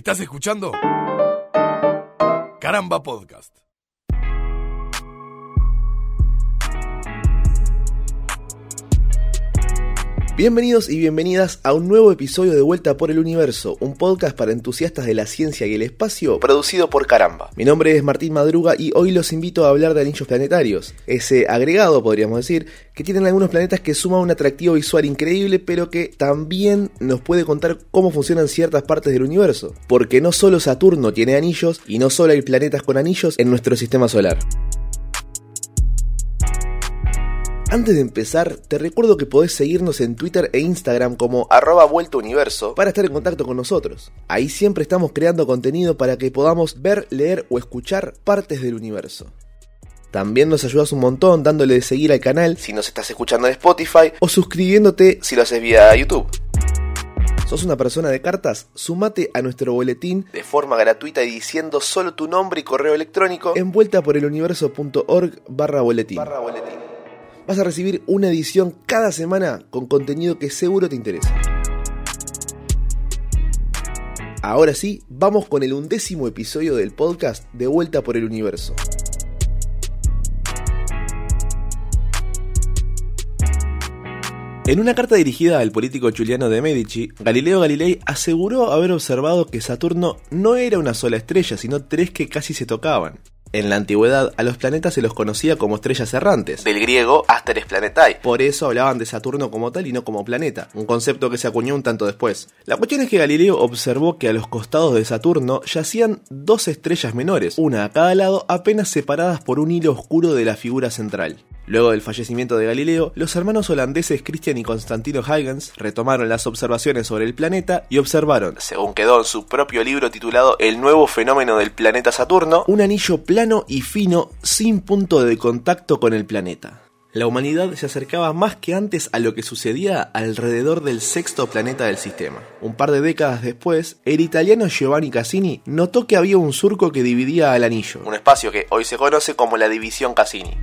¿Estás escuchando? Caramba Podcast. Bienvenidos y bienvenidas a un nuevo episodio de Vuelta por el Universo, un podcast para entusiastas de la ciencia y el espacio, producido por Caramba. Mi nombre es Martín Madruga y hoy los invito a hablar de anillos planetarios, ese agregado, podríamos decir, que tienen algunos planetas que suman un atractivo visual increíble, pero que también nos puede contar cómo funcionan ciertas partes del universo, porque no solo Saturno tiene anillos y no solo hay planetas con anillos en nuestro sistema solar. Antes de empezar, te recuerdo que podés seguirnos en Twitter e Instagram como arroba vuelta universo para estar en contacto con nosotros. Ahí siempre estamos creando contenido para que podamos ver, leer o escuchar partes del universo. También nos ayudas un montón dándole de seguir al canal si nos estás escuchando en Spotify o suscribiéndote si lo haces vía YouTube. ¿Sos una persona de cartas? Sumate a nuestro boletín de forma gratuita y diciendo solo tu nombre y correo electrónico en vuelta por el universo.org barra boletín vas a recibir una edición cada semana con contenido que seguro te interesa. Ahora sí, vamos con el undécimo episodio del podcast De Vuelta por el Universo. En una carta dirigida al político Giuliano de Medici, Galileo Galilei aseguró haber observado que Saturno no era una sola estrella, sino tres que casi se tocaban. En la antigüedad a los planetas se los conocía como estrellas errantes, del griego Asteres Planetae. Por eso hablaban de Saturno como tal y no como planeta, un concepto que se acuñó un tanto después. La cuestión es que Galileo observó que a los costados de Saturno yacían dos estrellas menores, una a cada lado apenas separadas por un hilo oscuro de la figura central. Luego del fallecimiento de Galileo, los hermanos holandeses Christian y Constantino Huygens retomaron las observaciones sobre el planeta y observaron, según quedó en su propio libro titulado El nuevo fenómeno del planeta Saturno, un anillo plano y fino sin punto de contacto con el planeta. La humanidad se acercaba más que antes a lo que sucedía alrededor del sexto planeta del sistema. Un par de décadas después, el italiano Giovanni Cassini notó que había un surco que dividía al anillo, un espacio que hoy se conoce como la división Cassini.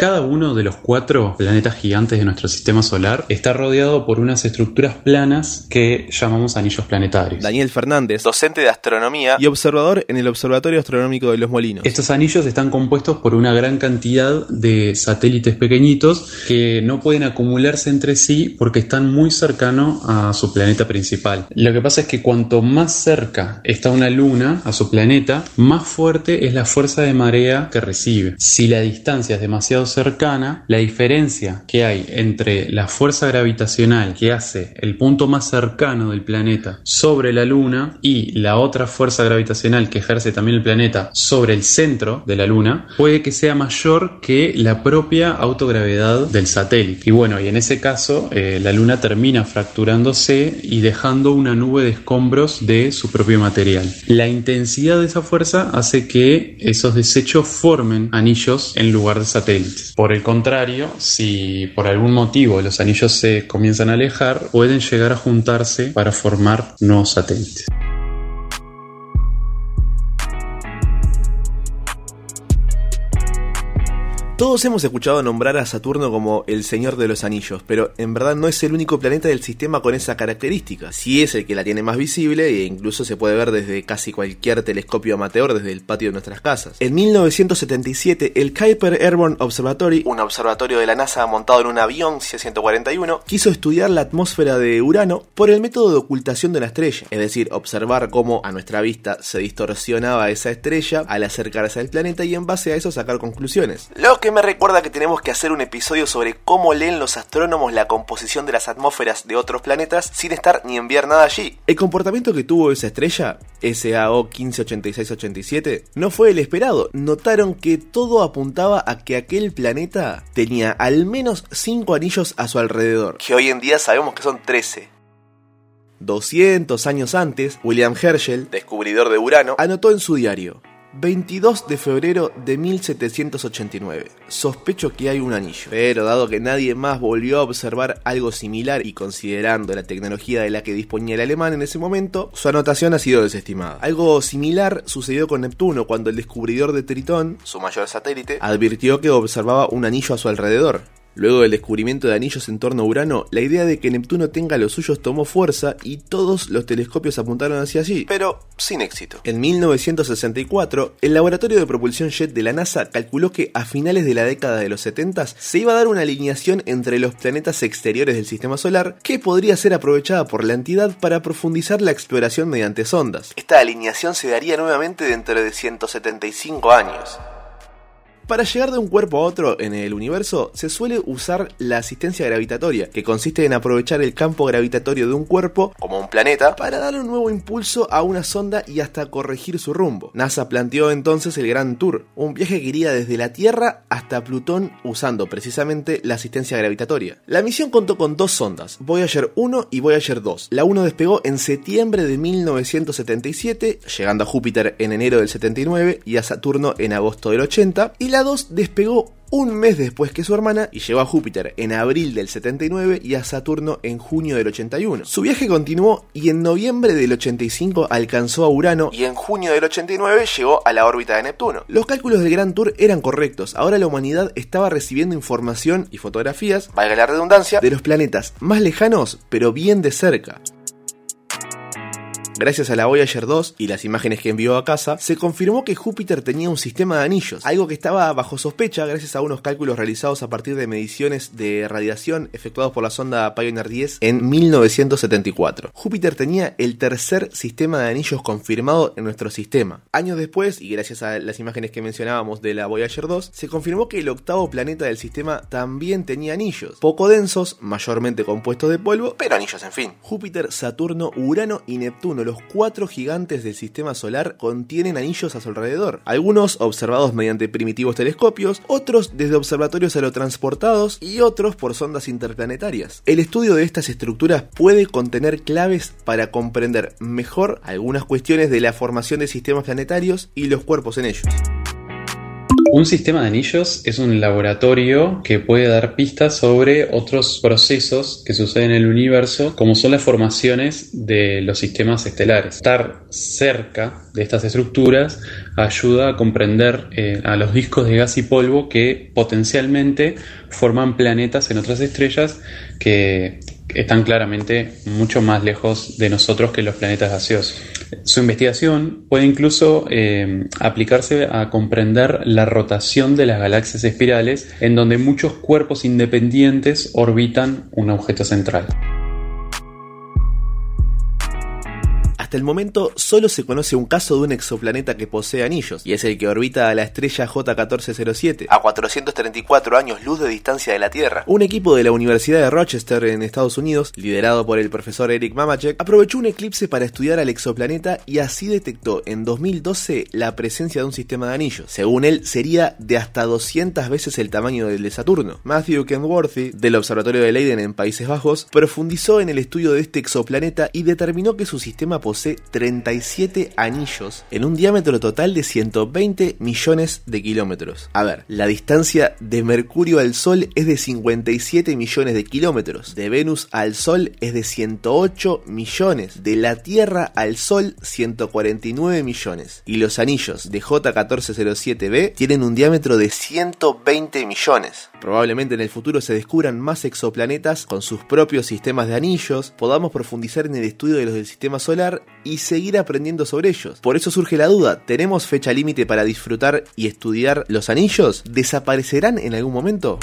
Cada uno de los cuatro planetas gigantes de nuestro sistema solar está rodeado por unas estructuras planas que llamamos anillos planetarios. Daniel Fernández, docente de astronomía y observador en el Observatorio Astronómico de los Molinos. Estos anillos están compuestos por una gran cantidad de satélites pequeñitos que no pueden acumularse entre sí porque están muy cercanos a su planeta principal. Lo que pasa es que cuanto más cerca está una luna a su planeta, más fuerte es la fuerza de marea que recibe. Si la distancia es demasiado cercana, la diferencia que hay entre la fuerza gravitacional que hace el punto más cercano del planeta sobre la Luna y la otra fuerza gravitacional que ejerce también el planeta sobre el centro de la Luna, puede que sea mayor que la propia autogravedad del satélite. Y bueno, y en ese caso eh, la Luna termina fracturándose y dejando una nube de escombros de su propio material. La intensidad de esa fuerza hace que esos desechos formen anillos en lugar de satélites. Por el contrario, si por algún motivo los anillos se comienzan a alejar, pueden llegar a juntarse para formar nuevos satélites. Todos hemos escuchado nombrar a Saturno como el Señor de los Anillos, pero en verdad no es el único planeta del sistema con esa característica. Sí es el que la tiene más visible e incluso se puede ver desde casi cualquier telescopio amateur desde el patio de nuestras casas. En 1977, el Kuiper Airborne Observatory, un observatorio de la NASA montado en un avión C-141, quiso estudiar la atmósfera de Urano por el método de ocultación de la estrella, es decir, observar cómo a nuestra vista se distorsionaba esa estrella al acercarse al planeta y en base a eso sacar conclusiones. Que me recuerda que tenemos que hacer un episodio sobre cómo leen los astrónomos la composición de las atmósferas de otros planetas sin estar ni enviar nada allí. El comportamiento que tuvo esa estrella, SAO 158687, no fue el esperado. Notaron que todo apuntaba a que aquel planeta tenía al menos 5 anillos a su alrededor, que hoy en día sabemos que son 13. 200 años antes, William Herschel, descubridor de Urano, anotó en su diario, 22 de febrero de 1789. Sospecho que hay un anillo. Pero dado que nadie más volvió a observar algo similar y considerando la tecnología de la que disponía el alemán en ese momento, su anotación ha sido desestimada. Algo similar sucedió con Neptuno cuando el descubridor de Tritón, su mayor satélite, advirtió que observaba un anillo a su alrededor. Luego del descubrimiento de anillos en torno a Urano, la idea de que Neptuno tenga los suyos tomó fuerza y todos los telescopios apuntaron hacia allí, pero sin éxito. En 1964, el laboratorio de propulsión jet de la NASA calculó que a finales de la década de los 70 se iba a dar una alineación entre los planetas exteriores del sistema solar que podría ser aprovechada por la entidad para profundizar la exploración mediante sondas. Esta alineación se daría nuevamente dentro de 175 años. Para llegar de un cuerpo a otro en el universo se suele usar la asistencia gravitatoria, que consiste en aprovechar el campo gravitatorio de un cuerpo, como un planeta, para dar un nuevo impulso a una sonda y hasta corregir su rumbo. NASA planteó entonces el Gran Tour, un viaje que iría desde la Tierra hasta Plutón usando precisamente la asistencia gravitatoria. La misión contó con dos sondas, Voyager 1 y Voyager 2. La 1 despegó en septiembre de 1977, llegando a Júpiter en enero del 79 y a Saturno en agosto del 80, y la 2 despegó un mes después que su hermana y llegó a Júpiter en abril del 79 y a Saturno en junio del 81. Su viaje continuó y en noviembre del 85 alcanzó a Urano y en junio del 89 llegó a la órbita de Neptuno. Los cálculos del Gran Tour eran correctos, ahora la humanidad estaba recibiendo información y fotografías, la redundancia, de los planetas más lejanos pero bien de cerca. Gracias a la Voyager 2 y las imágenes que envió a casa, se confirmó que Júpiter tenía un sistema de anillos, algo que estaba bajo sospecha gracias a unos cálculos realizados a partir de mediciones de radiación efectuados por la sonda Pioneer 10 en 1974. Júpiter tenía el tercer sistema de anillos confirmado en nuestro sistema. Años después, y gracias a las imágenes que mencionábamos de la Voyager 2, se confirmó que el octavo planeta del sistema también tenía anillos, poco densos, mayormente compuestos de polvo, pero anillos en fin. Júpiter, Saturno, Urano y Neptuno los cuatro gigantes del sistema solar contienen anillos a su alrededor, algunos observados mediante primitivos telescopios, otros desde observatorios aerotransportados y otros por sondas interplanetarias. El estudio de estas estructuras puede contener claves para comprender mejor algunas cuestiones de la formación de sistemas planetarios y los cuerpos en ellos. Un sistema de anillos es un laboratorio que puede dar pistas sobre otros procesos que suceden en el universo, como son las formaciones de los sistemas estelares. Estar cerca de estas estructuras ayuda a comprender eh, a los discos de gas y polvo que potencialmente forman planetas en otras estrellas que están claramente mucho más lejos de nosotros que los planetas gaseosos. Su investigación puede incluso eh, aplicarse a comprender la rotación de las galaxias espirales en donde muchos cuerpos independientes orbitan un objeto central. Hasta el momento solo se conoce un caso de un exoplaneta que posee anillos, y es el que orbita a la estrella J1407, a 434 años luz de distancia de la Tierra. Un equipo de la Universidad de Rochester en Estados Unidos, liderado por el profesor Eric Mamachek, aprovechó un eclipse para estudiar al exoplaneta y así detectó en 2012 la presencia de un sistema de anillos. Según él, sería de hasta 200 veces el tamaño del de Saturno. Matthew Kenworthy, del Observatorio de Leiden en Países Bajos, profundizó en el estudio de este exoplaneta y determinó que su sistema posee 37 anillos en un diámetro total de 120 millones de kilómetros. A ver, la distancia de Mercurio al Sol es de 57 millones de kilómetros, de Venus al Sol es de 108 millones, de la Tierra al Sol 149 millones, y los anillos de J1407b tienen un diámetro de 120 millones. Probablemente en el futuro se descubran más exoplanetas con sus propios sistemas de anillos, podamos profundizar en el estudio de los del sistema solar y seguir aprendiendo sobre ellos. Por eso surge la duda, ¿tenemos fecha límite para disfrutar y estudiar los anillos? ¿Desaparecerán en algún momento?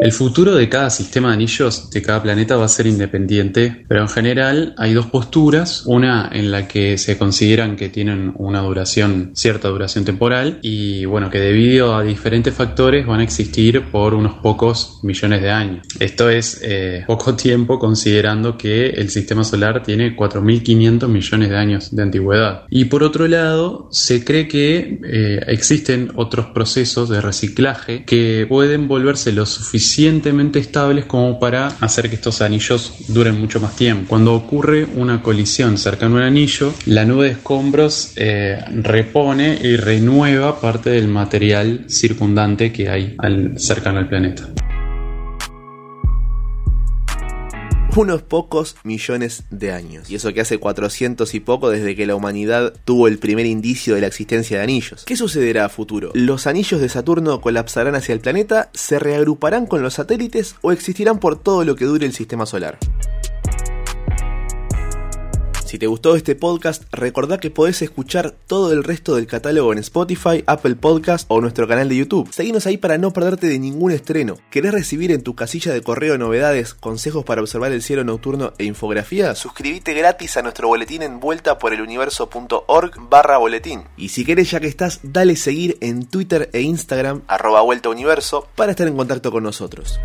El futuro de cada sistema de anillos de cada planeta va a ser independiente, pero en general hay dos posturas, una en la que se consideran que tienen una duración, cierta duración temporal, y bueno, que debido a diferentes factores van a existir por unos pocos millones de años. Esto es eh, poco tiempo considerando que el sistema solar tiene 4.500 millones de años de antigüedad. Y por otro lado, se cree que eh, existen otros procesos de reciclaje que pueden volverse lo suficiente suficientemente estables como para hacer que estos anillos duren mucho más tiempo. Cuando ocurre una colisión cercano a un anillo, la nube de escombros eh, repone y renueva parte del material circundante que hay cercano al planeta. Unos pocos millones de años. Y eso que hace 400 y poco desde que la humanidad tuvo el primer indicio de la existencia de anillos. ¿Qué sucederá a futuro? ¿Los anillos de Saturno colapsarán hacia el planeta? ¿Se reagruparán con los satélites? ¿O existirán por todo lo que dure el sistema solar? Si te gustó este podcast, recordá que podés escuchar todo el resto del catálogo en Spotify, Apple Podcast o nuestro canal de YouTube. Seguinos ahí para no perderte de ningún estreno. ¿Querés recibir en tu casilla de correo novedades, consejos para observar el cielo nocturno e infografía? Suscríbete gratis a nuestro boletín en vuelta por el universo.org barra boletín. Y si querés ya que estás, dale seguir en Twitter e Instagram arroba vuelta universo para estar en contacto con nosotros.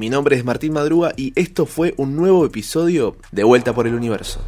Mi nombre es Martín Madruga y esto fue un nuevo episodio de Vuelta por el Universo.